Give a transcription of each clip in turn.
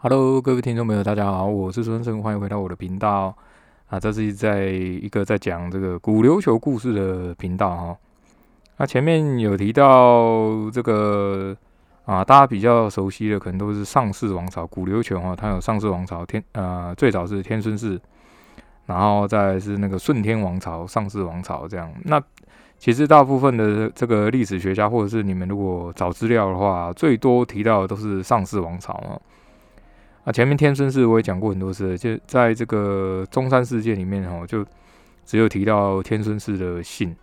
Hello，各位听众朋友，大家好，我是孙生，欢迎回到我的频道啊。这是在一个在讲这个古琉球故事的频道哈。那前面有提到这个啊，大家比较熟悉的可能都是上世王朝古琉球哈，它有上世王朝天呃，最早是天孙氏，然后再是那个顺天王朝、上世王朝这样。那其实大部分的这个历史学家或者是你们如果找资料的话，最多提到的都是上世王朝啊。啊，前面天孙氏我也讲过很多次，就在这个中山事件里面哦，就只有提到天孙氏的姓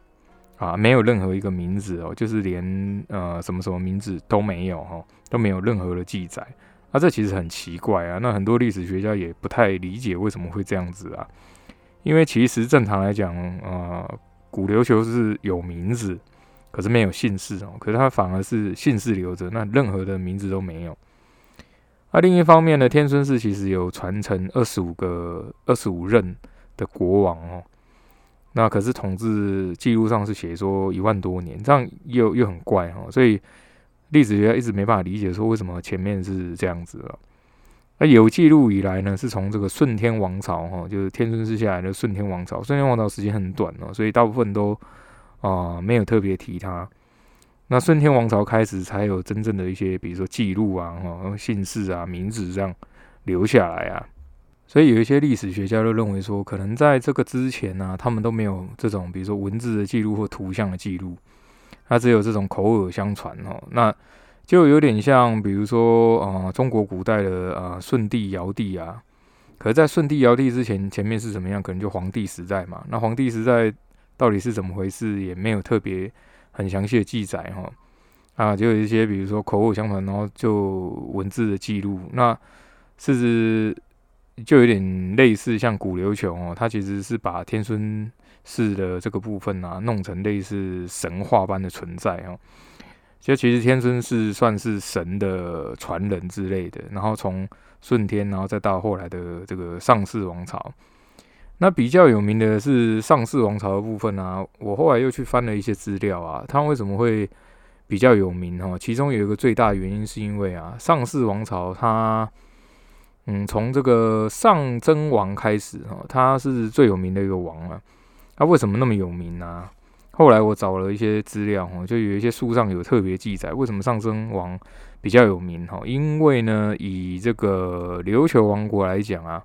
啊，没有任何一个名字哦，就是连呃什么什么名字都没有哈，都没有任何的记载。啊，这其实很奇怪啊，那很多历史学家也不太理解为什么会这样子啊，因为其实正常来讲，呃，古琉球是有名字，可是没有姓氏哦，可是它反而是姓氏留着，那任何的名字都没有。那另一方面呢，天孙氏其实有传承二十五个、二十五任的国王哦。那可是统治记录上是写说一万多年，这样又又很怪哈。所以历史学家一直没办法理解说为什么前面是这样子了。那有记录以来呢，是从这个顺天王朝哈，就是天孙氏下来的顺天王朝。顺天王朝时间很短哦，所以大部分都啊没有特别提他。那顺天王朝开始才有真正的一些，比如说记录啊，哈，姓氏啊、名字这样留下来啊。所以有一些历史学家就认为说，可能在这个之前呢，他们都没有这种，比如说文字的记录或图像的记录，它只有这种口耳相传哦。那就有点像，比如说啊，中国古代的啊舜帝、尧帝啊。可是，在舜帝、尧帝之前，前面是怎么样？可能就黄帝时代嘛。那黄帝时代到底是怎么回事？也没有特别。很详细的记载哈啊，就有一些比如说口口相传，然后就文字的记录，那是就有点类似像古琉球哦，它其实是把天孙氏的这个部分啊弄成类似神话般的存在哦。就其实天孙氏算是神的传人之类的，然后从顺天，然后再到后来的这个上世王朝。那比较有名的是上世王朝的部分啊，我后来又去翻了一些资料啊，它为什么会比较有名哈？其中有一个最大原因是因为啊，上世王朝它，嗯，从这个上真王开始哈，他是最有名的一个王啊。他为什么那么有名呢？后来我找了一些资料哈，就有一些书上有特别记载，为什么上真王比较有名哈？因为呢，以这个琉球王国来讲啊。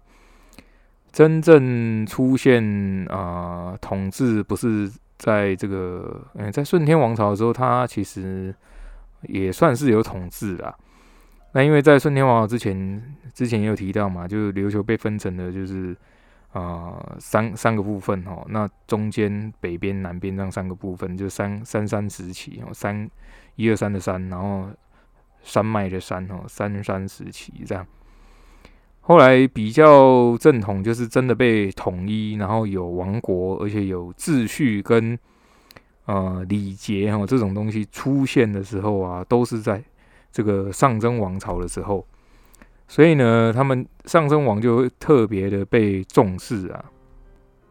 真正出现啊，统治不是在这个，嗯，在顺天王朝的时候，他其实也算是有统治啦。那因为在顺天王朝之前，之前也有提到嘛，就是琉球被分成的就是啊三三个部分哈。那中间、北边、南边这样三个部分，就三三山时期哦，三一二三的山，然后山脉的山哦，三山时期这样。后来比较正统，就是真的被统一，然后有王国，而且有秩序跟呃礼节哈这种东西出现的时候啊，都是在这个上真王朝的时候。所以呢，他们上真王就特别的被重视啊。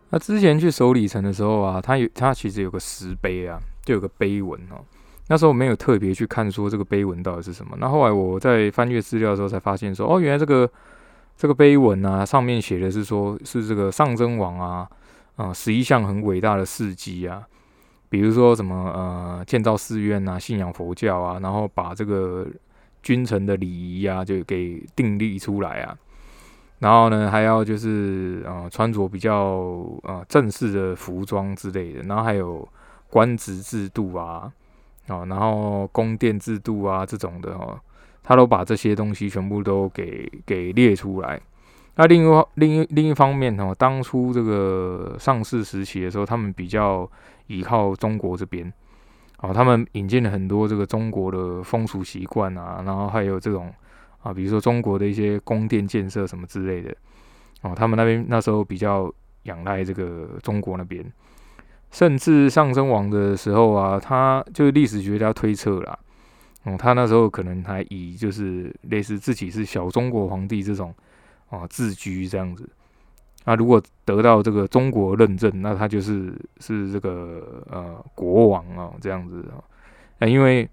那之前去守里城的时候啊，他有他其实有个石碑啊，就有个碑文哦。那时候没有特别去看说这个碑文到底是什么。那后来我在翻阅资料的时候才发现说，哦，原来这个。这个碑文啊，上面写的是说，是这个上真王啊，啊，十一项很伟大的事迹啊，比如说什么呃，建造寺院啊，信仰佛教啊，然后把这个君臣的礼仪啊，就给订立出来啊，然后呢，还要就是呃，穿着比较呃正式的服装之类的，然后还有官职制度啊，哦，然后宫殿制度啊这种的哦。他都把这些东西全部都给给列出来。那另一另一另一方面呢，当初这个上市时期的时候，他们比较依靠中国这边，哦，他们引进了很多这个中国的风俗习惯啊，然后还有这种啊，比如说中国的一些宫殿建设什么之类的，哦，他们那边那时候比较仰赖这个中国那边，甚至上升王的时候啊，他就是历史学家推测啦。哦，他那时候可能还以就是类似自己是小中国皇帝这种啊自居这样子。那如果得到这个中国认证，那他就是是这个呃国王啊这样子啊。那因为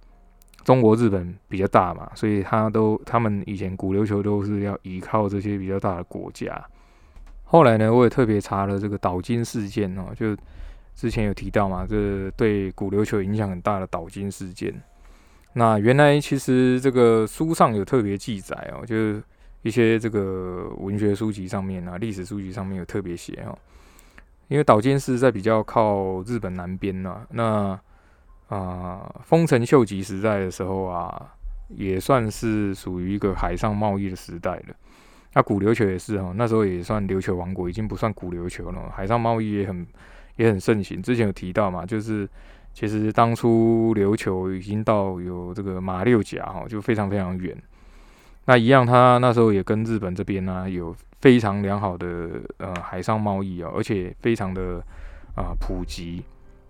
中国、日本比较大嘛，所以他都他们以前古琉球都是要依靠这些比较大的国家。后来呢，我也特别查了这个岛津事件哦，就之前有提到嘛，这对古琉球影响很大的岛津事件。那原来其实这个书上有特别记载哦，就是一些这个文学书籍上面啊，历史书籍上面有特别写哦。因为岛津是在比较靠日本南边呢，那啊，丰臣秀吉时代的时候啊，也算是属于一个海上贸易的时代了。那古琉球也是哦，那时候也算琉球王国，已经不算古琉球了，海上贸易也很也很盛行。之前有提到嘛，就是。其实当初琉球已经到有这个马六甲哈，就非常非常远。那一样，他那时候也跟日本这边呢有非常良好的呃海上贸易啊，而且非常的啊普及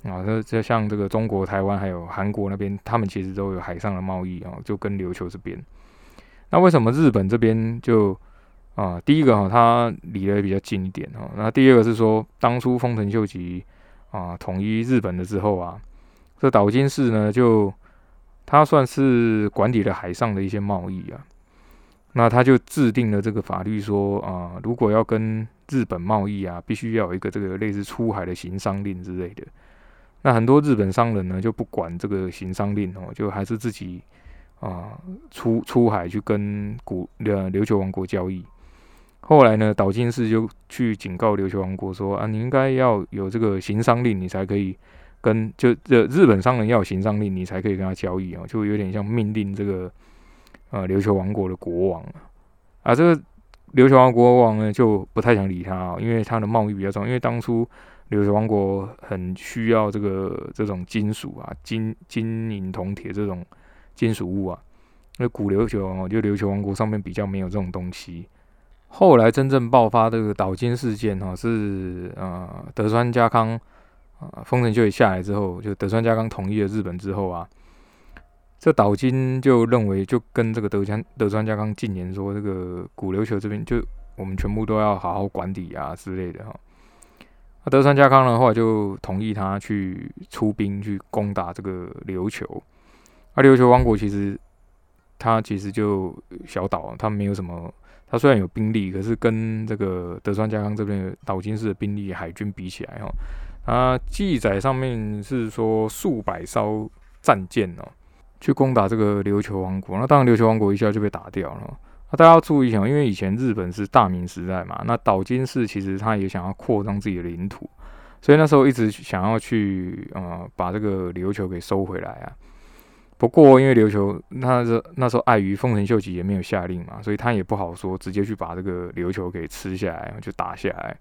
啊。这这像这个中国台湾还有韩国那边，他们其实都有海上的贸易啊，就跟琉球这边。那为什么日本这边就啊第一个哈，它离得比较近一点哈。那第二个是说，当初丰臣秀吉啊统一日本的之后啊。这岛津氏呢，就他算是管理了海上的一些贸易啊，那他就制定了这个法律，说啊，如果要跟日本贸易啊，必须要有一个这个类似出海的行商令之类的。那很多日本商人呢，就不管这个行商令哦，就还是自己啊出出海去跟古呃琉球王国交易。后来呢，岛津氏就去警告琉球王国说啊，你应该要有这个行商令，你才可以。跟就这日本商人要有行商令，你才可以跟他交易哦，就有点像命令这个呃琉球王国的国王啊。这个琉球王国王呢就不太想理他啊，因为他的贸易比较重，因为当初琉球王国很需要这个这种金属啊，金金银铜铁这种金属物啊。那古琉球哦，就琉球王国上面比较没有这种东西。后来真正爆发这个岛津事件哈，是呃德川家康。啊，丰臣秀吉下来之后，就德川家康统一了日本之后啊，这岛津就认为就跟这个德川德川家康进言说，这个古琉球这边就我们全部都要好好管理啊之类的哈。那德川家康的话就同意他去出兵去攻打这个琉球。而琉球王国其实他其实就小岛，他没有什么，他虽然有兵力，可是跟这个德川家康这边岛津氏的兵力海军比起来哈。啊，记载上面是说数百艘战舰哦，去攻打这个琉球王国。那当然，琉球王国一下就被打掉了。那大家要注意一下，因为以前日本是大明时代嘛，那岛津氏其实他也想要扩张自己的领土，所以那时候一直想要去呃把这个琉球给收回来啊。不过因为琉球那时那时候碍于丰臣秀吉也没有下令嘛，所以他也不好说直接去把这个琉球给吃下来，就打下来。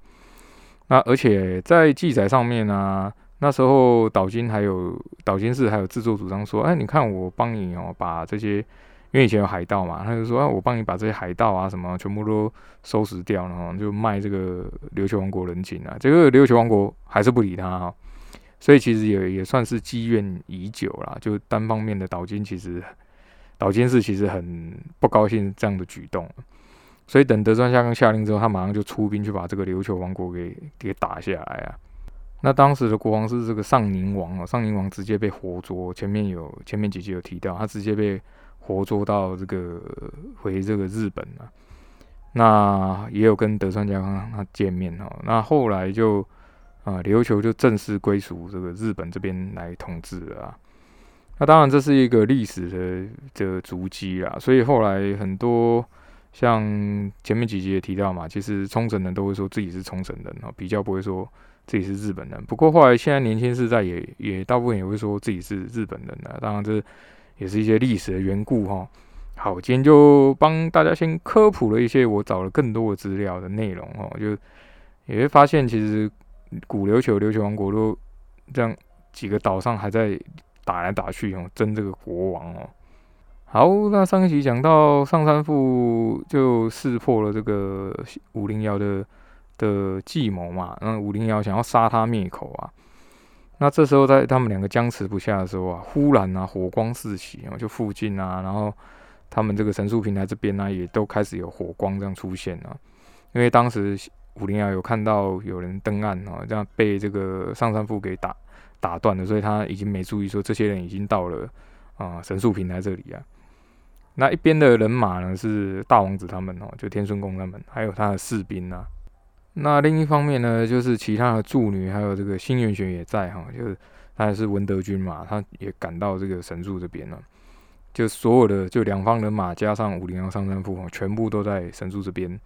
那而且在记载上面呢，那时候岛津还有岛津氏还有自作主张说，哎，你看我帮你哦，把这些，因为以前有海盗嘛，他就说，哎，我帮你把这些海盗啊什么全部都收拾掉，然后就卖这个琉球王国人情啊。这个琉球王国还是不理他哈，所以其实也也算是积怨已久啦，就单方面的岛津其实岛津氏其实很不高兴这样的举动。所以等德川家康下令之后，他马上就出兵去把这个琉球王国给给打下来啊。那当时的国王是这个上宁王哦，上宁王直接被活捉。前面有前面几集有提到，他直接被活捉到这个回这个日本了。那也有跟德川家康他见面哦。那后来就啊琉球就正式归属这个日本这边来统治了啊。那当然这是一个历史的的足迹啦，所以后来很多。像前面几集也提到嘛，其实冲绳人都会说自己是冲绳人哦，比较不会说自己是日本人。不过后来现在年轻世代也也大部分也会说自己是日本人的，当然这也是一些历史的缘故哈。好，今天就帮大家先科普了一些我找了更多的资料的内容哦，就也会发现其实古琉球琉球王国都这样几个岛上还在打来打去哦，争这个国王哦。好，那上一集讲到上山富就识破了这个五零幺的的计谋嘛，那五零幺想要杀他灭口啊。那这时候在他们两个僵持不下的时候啊，忽然啊火光四起啊，就附近啊，然后他们这个神树平台这边呢，也都开始有火光这样出现了。因为当时五零幺有看到有人登岸啊，这样被这个上山富给打打断了，所以他已经没注意说这些人已经到了。啊神树平台这里啊。那一边的人马呢是大王子他们哦，就天孙宫他们，还有他的士兵啊。那另一方面呢，就是其他的助女，还有这个新元玄也在哈，就是他也是文德军嘛，他也赶到这个神树这边了。就所有的就两方人马加上武陵阳上山父全部都在神树这边。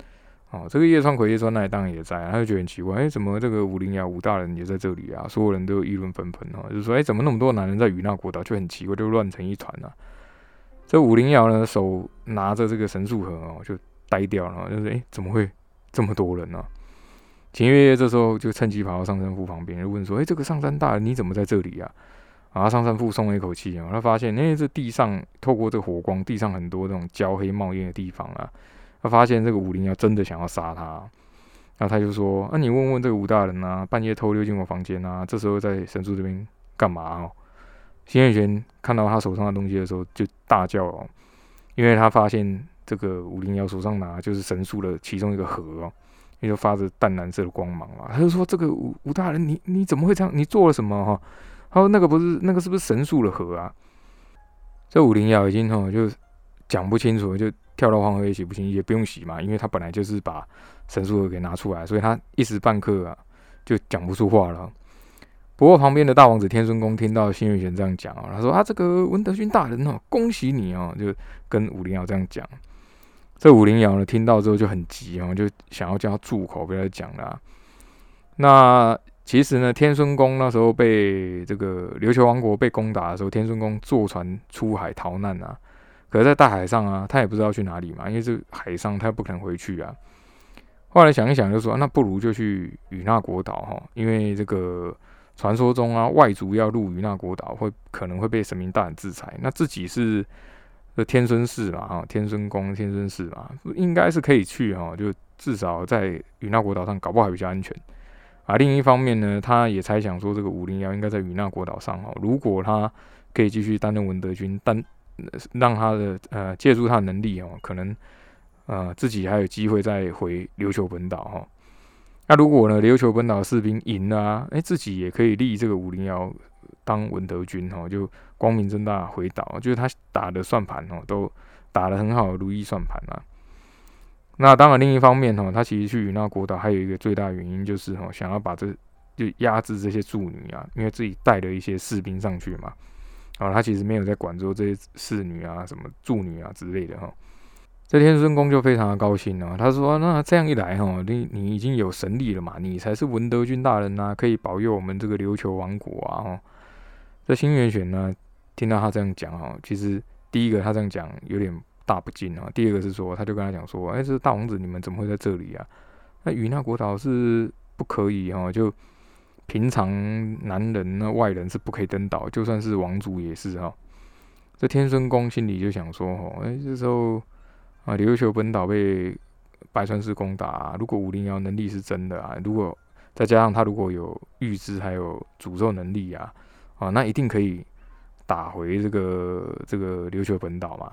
哦，这个叶川葵叶川奈当然也在，他就觉得很奇怪，哎，怎么这个武陵阳武大人也在这里啊？所有人都议论纷纷哦，就说，哎，怎么那么多男人在与那国岛，就很奇怪，就乱成一团啊。这武陵瑶呢，手拿着这个神树盒哦，就呆掉了，就是哎，怎么会这么多人呢？秦月月这时候就趁机跑到上山父旁边，就问说：“哎，这个上山大人你怎么在这里啊？”然后上山父松了一口气啊，他发现，哎，这地上透过这火光，地上很多这种焦黑冒烟的地方啊，他发现这个武陵瑶真的想要杀他，然后他就说：“那你问问这个武大人啊，半夜偷溜进我房间啊，这时候在神树这边干嘛哦？”新月玄看到他手上的东西的时候，就大叫哦，因为他发现这个武零幺手上拿就是神树的其中一个盒哦，因为发着淡蓝色的光芒嘛。他就说：“这个武武大人，你你怎么会这样？你做了什么？”哈，他说：“那个不是那个是不是神树的盒啊？”这武零幺已经哈就讲不清楚，就跳到黄河也洗不清，也不用洗嘛，因为他本来就是把神树盒给拿出来，所以他一时半刻啊就讲不出话了。不过旁边的大王子天孙公听到新月玄这样讲啊，他说：“啊，这个文德勋大人哦，恭喜你哦！”就跟武灵瑶这样讲。这武灵瑶呢，听到之后就很急哦，就想要叫他住口，不要再讲了。那其实呢，天孙公那时候被这个琉球王国被攻打的时候，天孙公坐船出海逃难啊。可是，在大海上啊，他也不知道去哪里嘛，因为这海上他不可能回去啊。后来想一想，就说：“那不如就去与那国岛哈，因为这个。”传说中啊，外族要入于那国岛，会可能会被神明大人制裁。那自己是天孙氏嘛，哈，天孙宫、天孙氏嘛，应该是可以去哈，就至少在与那国岛上，搞不好比较安全。啊，另一方面呢，他也猜想说，这个武陵瑶应该在与那国岛上哈，如果他可以继续担任文德军，但让他的呃借助他的能力哦，可能呃自己还有机会再回琉球本岛哈。那如果呢，琉球本岛士兵赢了，哎，自己也可以立这个五零幺当文德军哈，就光明正大回岛，就是他打的算盘哦，都打得很好，如意算盘啊。那当然，另一方面哈，他其实去那国岛还有一个最大原因就是哈，想要把这就压制这些助女啊，因为自己带了一些士兵上去嘛，啊，他其实没有在管住这些侍女啊、什么助女啊之类的哈。这天孙公就非常的高兴哦，他说：“那这样一来哈，你你已经有神力了嘛，你才是文德军大人呐，可以保佑我们这个琉球王国啊！”哈，这新元玄呢，听到他这样讲哈，其实第一个他这样讲有点大不敬啊，第二个是说，他就跟他讲说：“哎，这大王子，你们怎么会在这里啊？那与那国岛是不可以哈，就平常男人那外人是不可以登岛，就算是王族也是哈。”这天孙公心里就想说：“哦，哎，这时候。”啊，琉球本岛被白川氏攻打，如果五零幺能力是真的啊，如果再加上他如果有预知还有诅咒能力啊，啊，那一定可以打回这个这个琉球本岛嘛。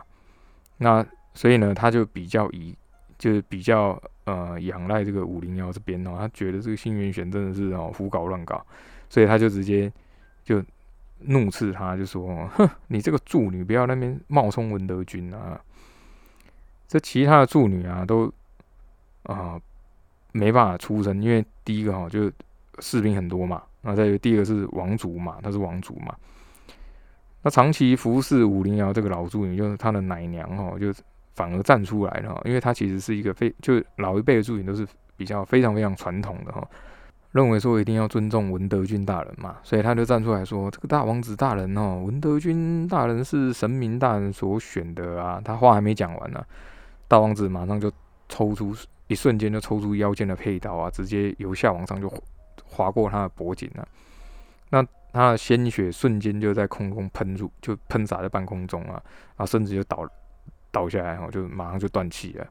那所以呢，他就比较以就是比较呃仰赖这个五零幺这边哦，他觉得这个新元玄真的是哦胡搞乱搞，所以他就直接就怒斥他，就说：哼，你这个助女不要那边冒充文德军啊！这其他的助女啊，都啊没办法出声，因为第一个哈，就士兵很多嘛，那再有第二个是王族嘛，他是王族嘛，那长期服侍武陵瑶这个老助女，就是他的奶娘哈，就反而站出来了，因为他其实是一个非就老一辈的助女都是比较非常非常传统的哈，认为说一定要尊重文德军大人嘛，所以他就站出来说，这个大王子大人哦，文德军大人是神明大人所选的啊，他话还没讲完呢。大王子马上就抽出，一瞬间就抽出腰间的佩刀啊，直接由下往上就划过他的脖颈了。那他的鲜血瞬间就在空中喷出，就喷洒在半空中啊，啊，甚至就倒倒下来哈，就马上就断气了。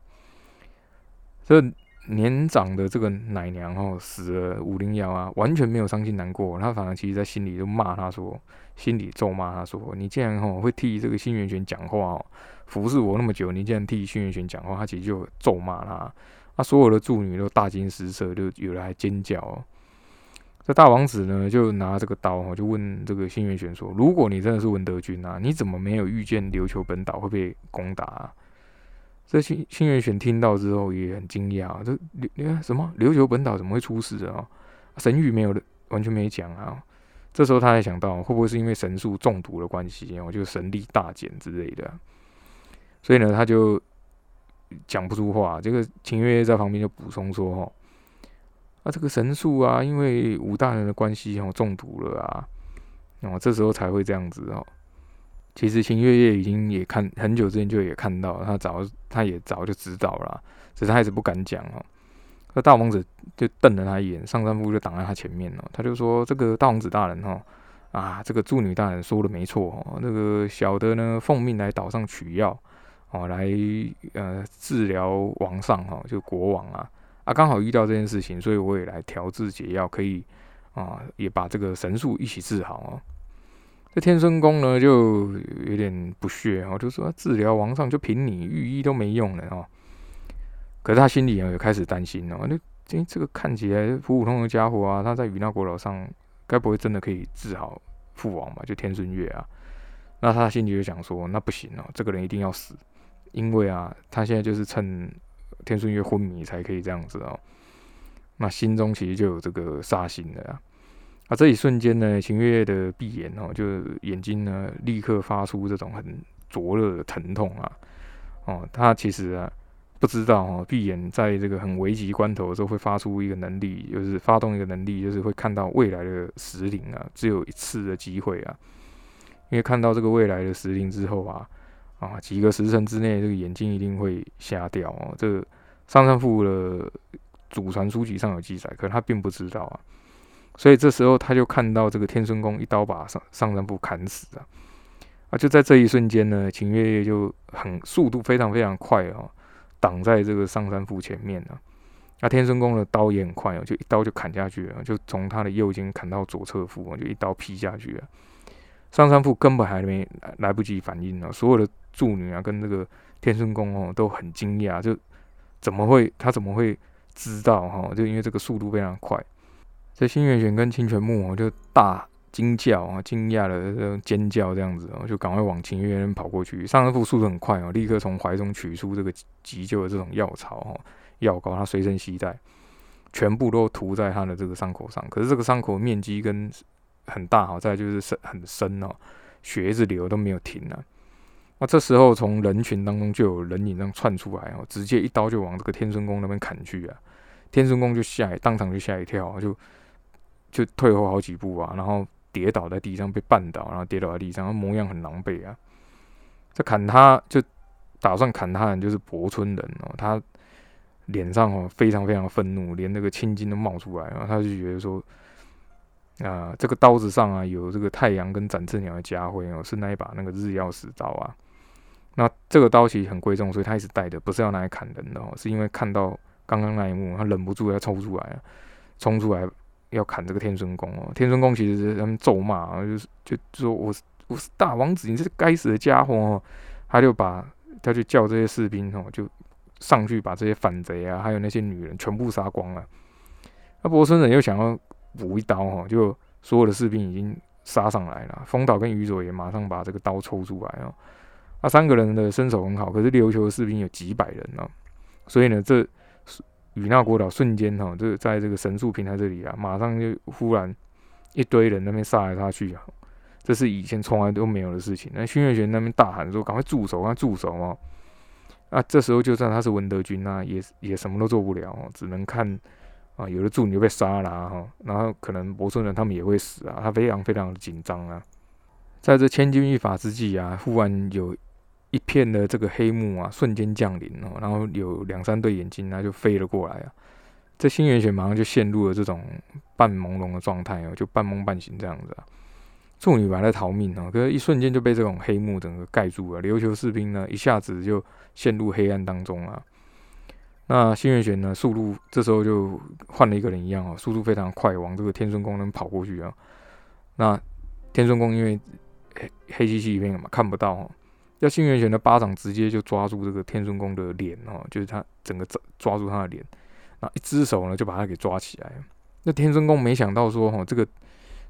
这年长的这个奶娘哦死了，武陵瑶啊完全没有伤心难过，他反而其实在心里就骂他说，心里咒骂他说，你竟然哦会替这个新元泉讲话哦。服侍我那么久，你竟然替轩辕玄讲话，他其实就咒骂他，他所有的助女都大惊失色，就有人还尖叫。这大王子呢，就拿这个刀哈，就问这个新元玄说：“如果你真的是文德军啊，你怎么没有预见琉球本岛会被攻打？”这新新元玄听到之后也很惊讶，这你看什么琉球本岛怎么会出事啊？神谕没有，完全没讲啊。这时候他才想到，会不会是因为神术中毒的关系然后，就神力大减之类的。所以呢，他就讲不出话。这个秦月在旁边就补充说：“哈。”啊，这个神树啊，因为武大人的关系哦，中毒了啊，哦，这时候才会这样子哦。其实秦月月已经也看很久之前就也看到，他早他也早就知道了，只是他一直不敢讲哦。那大王子就瞪了他一眼，上山夫就挡在他前面了，他就说：“这个大王子大人哈，啊，这个祝女大人说的没错哦，那个小的呢奉命来岛上取药哦，来呃治疗王上哈，就国王啊。”啊，刚好遇到这件事情，所以我也来调制解药，可以啊，也把这个神树一起治好哦。这天孙公呢，就有点不屑哦，就说治疗王上就凭你御医都没用了哦。可是他心里啊，也开始担心哦，那这这个看起来普普通通的家伙啊，他在与那国岛上，该不会真的可以治好父王吧？就天孙月啊，那他心里就想说，那不行哦，这个人一定要死，因为啊，他现在就是趁。天顺月昏迷才可以这样子哦，那心中其实就有这个杀心的啊！啊，这一瞬间呢，秦月的闭眼哦，就眼睛呢立刻发出这种很灼热的疼痛啊！哦，他其实啊不知道哦，闭眼在这个很危急关头的时候会发出一个能力，就是发动一个能力，就是会看到未来的时灵啊，只有一次的机会啊！因为看到这个未来的时灵之后啊。啊，几个时辰之内，这个眼睛一定会瞎掉哦。这个上山父的祖传书籍上有记载，可他并不知道啊。所以这时候他就看到这个天孙公一刀把上上山父砍死啊。啊，就在这一瞬间呢，秦月月就很速度非常非常快哦，挡在这个上山父前面啊。那天孙公的刀也很快哦，就一刀就砍下去了，就从他的右肩砍到左侧腹，就一刀劈下去了。上山父根本还没来不及反应呢，所有的。助女啊，跟这个天孙公哦都很惊讶，就怎么会他怎么会知道哈？就因为这个速度非常快，这新月玄跟清泉木哦就大惊叫啊，惊讶的尖叫这样子哦，就赶快往秦月跑过去。上山父速度很快哦，立刻从怀中取出这个急救的这种药草哦，药膏他随身携带，全部都涂在他的这个伤口上。可是这个伤口面积跟很大哈，再就是深很深哦，血一直流都没有停啊。那这时候，从人群当中就有人影这样窜出来哦，直接一刀就往这个天孙公那边砍去啊！天孙公就吓，当场就吓一跳，就就退后好几步啊，然后跌倒在地上被绊倒，然后跌倒在地上，模样很狼狈啊！这砍他就打算砍他的人就是博村人哦，他脸上哦非常非常愤怒，连那个青筋都冒出来啊！他就觉得说。啊，这个刀子上啊有这个太阳跟展翅鸟的家徽哦，是那一把那个日曜石刀啊。那这个刀其实很贵重，所以他一直带着，不是要拿来砍人的哦，是因为看到刚刚那一幕，他忍不住要抽出来，冲出来要砍这个天孙公哦。天孙公其实是他们咒骂，就是就说我是我是大王子，你这该死的家伙哦。他就把他就叫这些士兵哦，就上去把这些反贼啊，还有那些女人全部杀光了。那伯孙人又想要。补一刀哈，就所有的士兵已经杀上来了。风岛跟宇佐也马上把这个刀抽出来哦。他三个人的身手很好，可是琉球的士兵有几百人呢，所以呢，这与那国岛瞬间哈，这在这个神树平台这里啊，马上就忽然一堆人那边杀来杀去啊，这是以前从来都没有的事情。那新月玄那边大喊说：“赶快住手，赶快住手哦！”啊，这时候就算他是文德军啊也也什么都做不了，只能看。啊，有的助理就被杀了哈，然后可能博村人他们也会死啊，他非常非常的紧张啊。在这千钧一发之际啊，忽然有一片的这个黑幕啊，瞬间降临哦，然后有两三对眼睛啊就飞了过来啊。这新元玄马上就陷入了这种半朦胧的状态哦，就半梦半醒这样子啊。助女本来逃命哦，可是一瞬间就被这种黑幕整个盖住了。琉球士兵呢，一下子就陷入黑暗当中啊。那新月玄呢？速度这时候就换了一个人一样哦，速度非常快，往这个天孙宫能跑过去啊。那天孙宫因为黑黑漆漆一片嘛，看不到。要新月玄的巴掌直接就抓住这个天孙宫的脸哦，就是他整个抓抓住他的脸，那一只手呢就把他给抓起来。那天孙公没想到说，哈，这个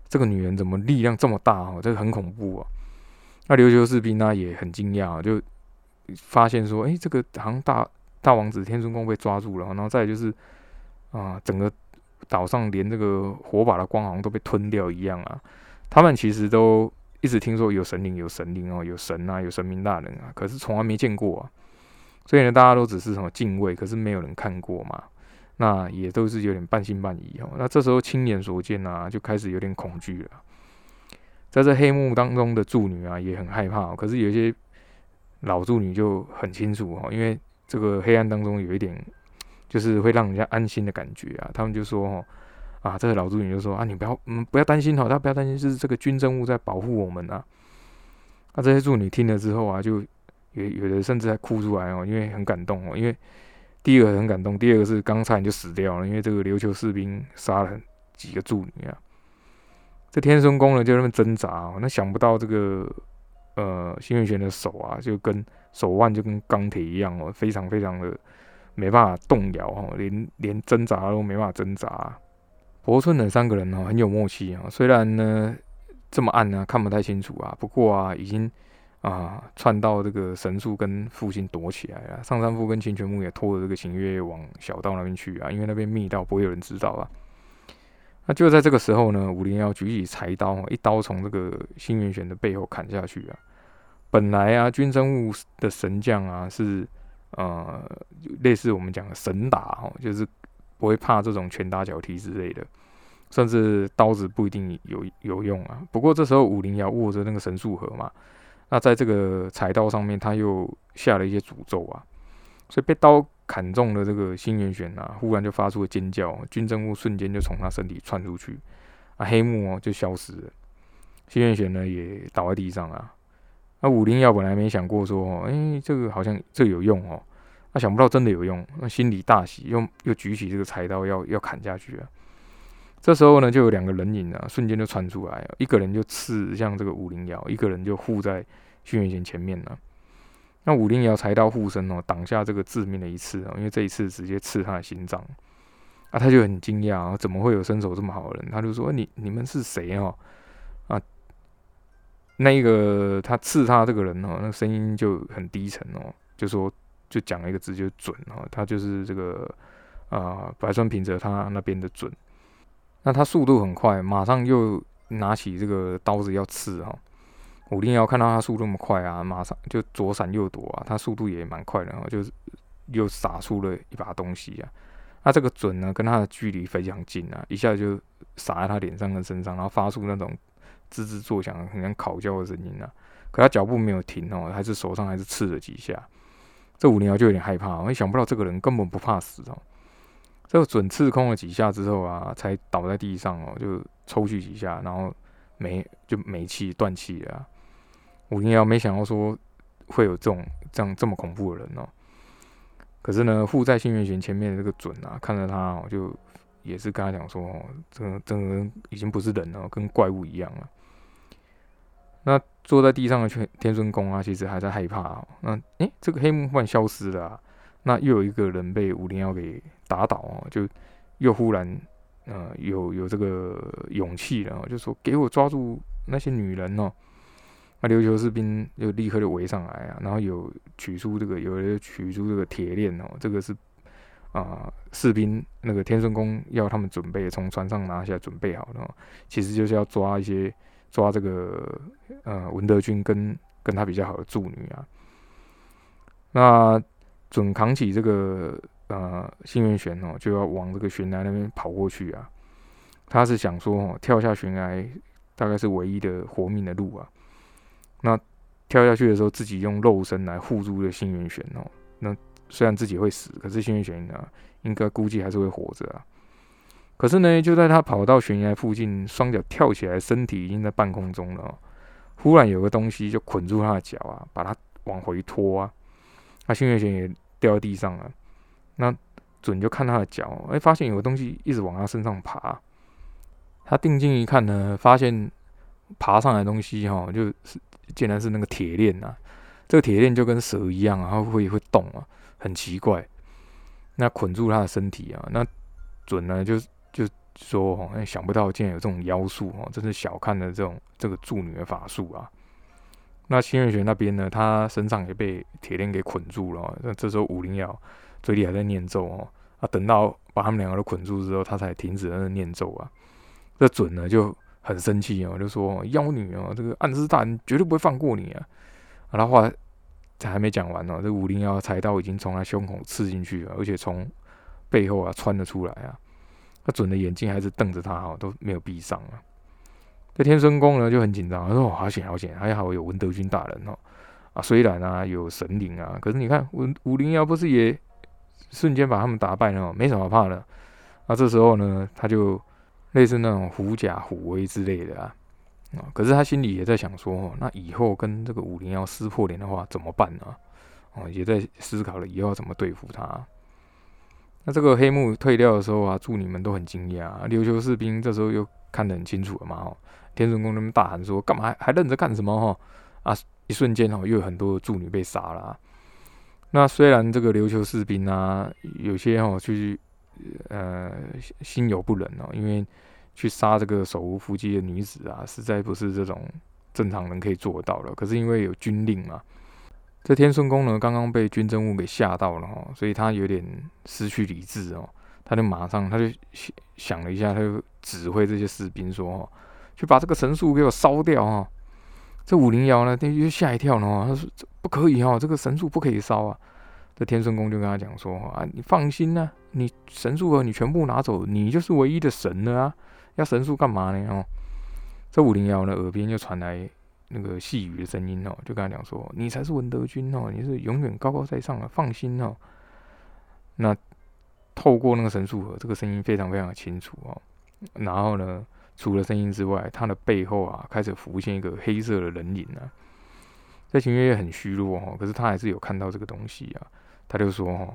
这个女人怎么力量这么大？哈，这个很恐怖啊。那琉球士兵呢也很惊讶，就发现说，哎，这个好像大大王子天孙公被抓住了，然后再就是啊，整个岛上连这个火把的光好像都被吞掉一样啊。他们其实都一直听说有神灵，有神灵哦，有神啊，有神明大人啊，可是从来没见过啊。所以呢，大家都只是什么敬畏，可是没有人看过嘛。那也都是有点半信半疑哦。那这时候亲眼所见啊，就开始有点恐惧了。在这黑幕当中的助女啊，也很害怕。可是有一些老助女就很清楚哦，因为这个黑暗当中有一点，就是会让人家安心的感觉啊。他们就说哦，啊，这个老助女就说啊，你不要，嗯，不要担心哦，他不要担心，是这个军政务在保护我们啊。那这些助女听了之后啊，就有有的甚至还哭出来哦，因为很感动哦，因为。第一个很感动，第二个是刚才就死掉了，因为这个琉球士兵杀了几个助女啊。这天孙公呢就那么挣扎，那想不到这个呃新月玄的手啊，就跟手腕就跟钢铁一样哦，非常非常的没办法动摇哦，连连挣扎都没办法挣扎。伯村的三个人哦很有默契啊，虽然呢这么暗呢看不太清楚啊，不过啊已经。啊，窜到这个神树跟父亲躲起来了。上山父跟清泉木也拖着这个行月往小道那边去啊，因为那边密道不会有人知道啊。那就在这个时候呢，五零幺举起柴刀，一刀从这个新元玄的背后砍下去啊。本来啊，军生物的神将啊是呃类似我们讲的神打哈，就是不会怕这种拳打脚踢之类的，甚至刀子不一定有有用啊。不过这时候武林要握着那个神树盒嘛。那在这个柴刀上面，他又下了一些诅咒啊，所以被刀砍中的这个新元玄啊，忽然就发出了尖叫，军政物瞬间就从他身体窜出去，啊，黑幕哦就消失了，新元玄呢也倒在地上啊。那武灵瑶本来没想过说，哎，这个好像这有用哦，那想不到真的有用，那心里大喜，又又举起这个柴刀要要砍下去啊。这时候呢，就有两个人影啊，瞬间就窜出来，一个人就刺向这个武灵瑶，一个人就护在轩辕贤前面了。那武灵瑶柴刀护身哦，挡下这个致命的一刺哦，因为这一次直接刺他的心脏啊，他就很惊讶啊，怎么会有身手这么好的人？他就说：“你你们是谁哦？”啊，那个他刺他这个人哦，那声音就很低沉哦，就说就讲了一个字，就准哦，他就是这个啊白川平泽他那边的准。那他速度很快，马上又拿起这个刀子要刺哈。武林瑶看到他速度那么快啊，马上就左闪右躲啊，他速度也蛮快的，就是又撒出了一把东西啊。那这个准呢，跟他的距离非常近啊，一下就撒在他脸上跟身上，然后发出那种吱吱作响、很像烤焦的声音啊。可他脚步没有停哦，还是手上还是刺了几下。这武林瑶就有点害怕，我想不到这个人根本不怕死哦。这个准刺空了几下之后啊，才倒在地上哦，就抽搐几下，然后没就没气断气了。武灵瑶没想到说会有这种这样这么恐怖的人哦。可是呢，护在新元玄前面的这个准啊，看着他哦，就也是跟他讲说，这个这个人已经不是人了，跟怪物一样了。那坐在地上的天天孙公啊，其实还在害怕哦。那诶，这个黑幕忽然消失了。那又有一个人被武灵瑶给打倒哦，就又忽然呃有有这个勇气了，就说给我抓住那些女人哦。那琉球士兵就立刻就围上来啊，然后有取出这个，有人取出这个铁链哦，这个是啊士兵那个天孙宫要他们准备从船上拿下来准备好的，其实就是要抓一些抓这个呃文德军跟跟他比较好的助女啊，那。准扛起这个呃新元玄哦，就要往这个悬崖那边跑过去啊。他是想说哦，跳下悬崖大概是唯一的活命的路啊。那跳下去的时候，自己用肉身来护住这新元玄哦。那虽然自己会死，可是新元玄呢，应该估计还是会活着啊。可是呢，就在他跑到悬崖附近，双脚跳起来，身体已经在半空中了。忽然有个东西就捆住他的脚啊，把他往回拖啊。那新元玄也。掉在地上了，那准就看他的脚，哎，发现有个东西一直往他身上爬。他定睛一看呢，发现爬上来的东西哈，就是竟然是那个铁链啊。这个铁链就跟蛇一样，然后会会动啊，很奇怪。那捆住他的身体啊，那准呢就就说哦，哎，想不到竟然有这种妖术哦，真是小看了这种这个助女的法术啊。那新月学那边呢，他身上也被铁链给捆住了。那这时候武灵瑶嘴里还在念咒哦，啊，等到把他们两个都捆住之后，他才停止了念咒啊。这准呢就很生气哦，就说妖女哦，这个暗之大人绝对不会放过你啊。啊，他话才还没讲完呢，这武灵瑶柴刀已经从他胸口刺进去了，而且从背后啊穿了出来啊。他准的眼睛还是瞪着他哈，都没有闭上啊。这天孙公呢就很紧张，他说：“好险好险，还好有文德军大人哦。啊，虽然啊有神灵啊，可是你看武武灵瑶不是也瞬间把他们打败了，没什么怕的。那这时候呢，他就类似那种狐假虎威之类的啊。啊，可是他心里也在想说，那以后跟这个武灵瑶撕破脸的话怎么办呢？哦，也在思考了以后怎么对付他。”那这个黑幕退掉的时候啊，助理们都很惊讶。琉球士兵这时候又看得很清楚了嘛，哦，天神宫那边大喊说：“干嘛还愣着干什么？”哈啊，一瞬间哦，又有很多助女被杀了。那虽然这个琉球士兵啊，有些哦，去呃心有不忍哦，因为去杀这个手无缚鸡的女子啊，实在不是这种正常人可以做到的。可是因为有军令嘛。这天顺公呢，刚刚被军政务给吓到了哈，所以他有点失去理智哦，他就马上他就想了一下，他就指挥这些士兵说：“哦，去把这个神树给我烧掉哈。”这武灵瑶呢，他就吓一跳呢，他说：“不可以哈，这个神树不可以烧啊。”这天顺公就跟他讲说：“啊，你放心呐，你神树你全部拿走，你就是唯一的神了啊，要神树干嘛呢？”哦，这武灵瑶呢，耳边就传来。那个细语的声音哦，就跟他讲说：“你才是文德军哦，你是永远高高在上的，放心哦。”那透过那个神树盒，这个声音非常非常的清楚哦。然后呢，除了声音之外，他的背后啊，开始浮现一个黑色的人影啊。在秦月月很虚弱哦，可是他还是有看到这个东西啊。他就说：“哦，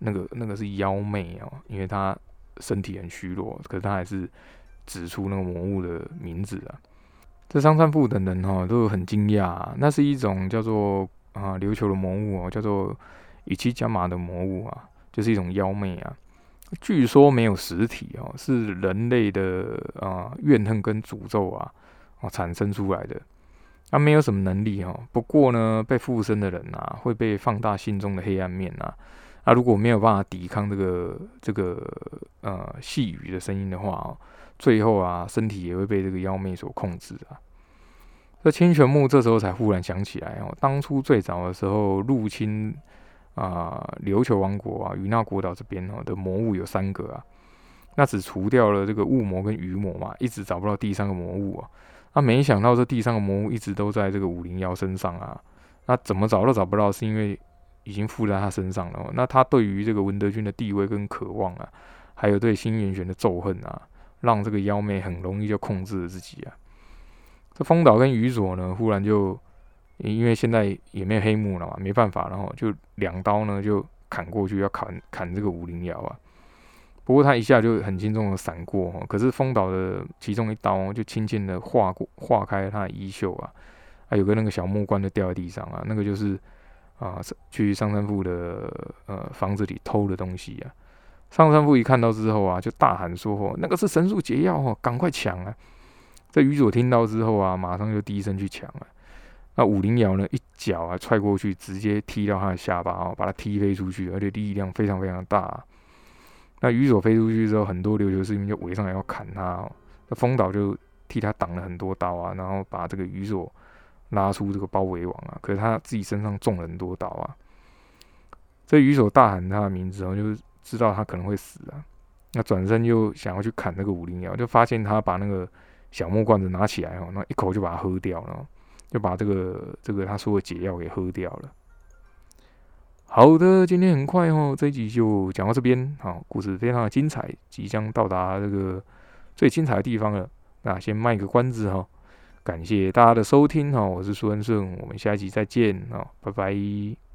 那个那个是妖媚哦，因为他身体很虚弱，可是他还是指出那个魔物的名字啊。”这上山部等人哈都很惊讶，那是一种叫做啊琉球的魔物哦，叫做羽七加马的魔物啊，就是一种妖魅啊。据说没有实体哦，是人类的啊怨恨跟诅咒啊哦产生出来的。它没有什么能力哦，不过呢，被附身的人啊会被放大心中的黑暗面啊。啊，如果没有办法抵抗这个这个呃细雨的声音的话。最后啊，身体也会被这个妖魅所控制啊。这清泉木这时候才忽然想起来哦，当初最早的时候入侵啊琉球王国啊与那国岛这边哦的魔物有三个啊，那只除掉了这个雾魔跟鱼魔嘛，一直找不到第三个魔物啊。那没想到这第三个魔物一直都在这个五零幺身上啊。那怎么找都找不到，是因为已经附在他身上了。那他对于这个文德军的地位跟渴望啊，还有对新元玄的咒恨啊。让这个妖魅很容易就控制了自己啊！这风岛跟宇佐呢，忽然就因为现在也没有黑幕了嘛，没办法，然后就两刀呢就砍过去，要砍砍这个五灵瑶啊。不过他一下就很轻松的闪过，可是风岛的其中一刀就轻轻的划过划开他的衣袖啊，还有个那个小木棍就掉在地上啊，那个就是啊去上山富的呃房子里偷的东西啊。上山富一看到之后啊，就大喊说：“哦，那个是神树解药哦，赶快抢啊！”这鱼佐听到之后啊，马上就低声去抢啊。那武灵瑶呢，一脚啊踹过去，直接踢到他的下巴哦，把他踢飞出去，而且力量非常非常大。那鱼佐飞出去之后，很多琉球士兵就围上来要砍他哦。那风岛就替他挡了很多刀啊，然后把这个鱼佐拉出这个包围网啊。可是他自己身上中了很多刀啊。这鱼佐大喊他的名字然后，就是。知道他可能会死啊，那转身又想要去砍那个五灵瑶，就发现他把那个小木罐子拿起来哦，那一口就把它喝掉了，就把这个这个他说的解药给喝掉了。好的，今天很快哦，这一集就讲到这边，好，故事非常的精彩，即将到达这个最精彩的地方了。那先卖个关子哈，感谢大家的收听哈，我是苏恩顺，我们下一集再见哦，拜拜。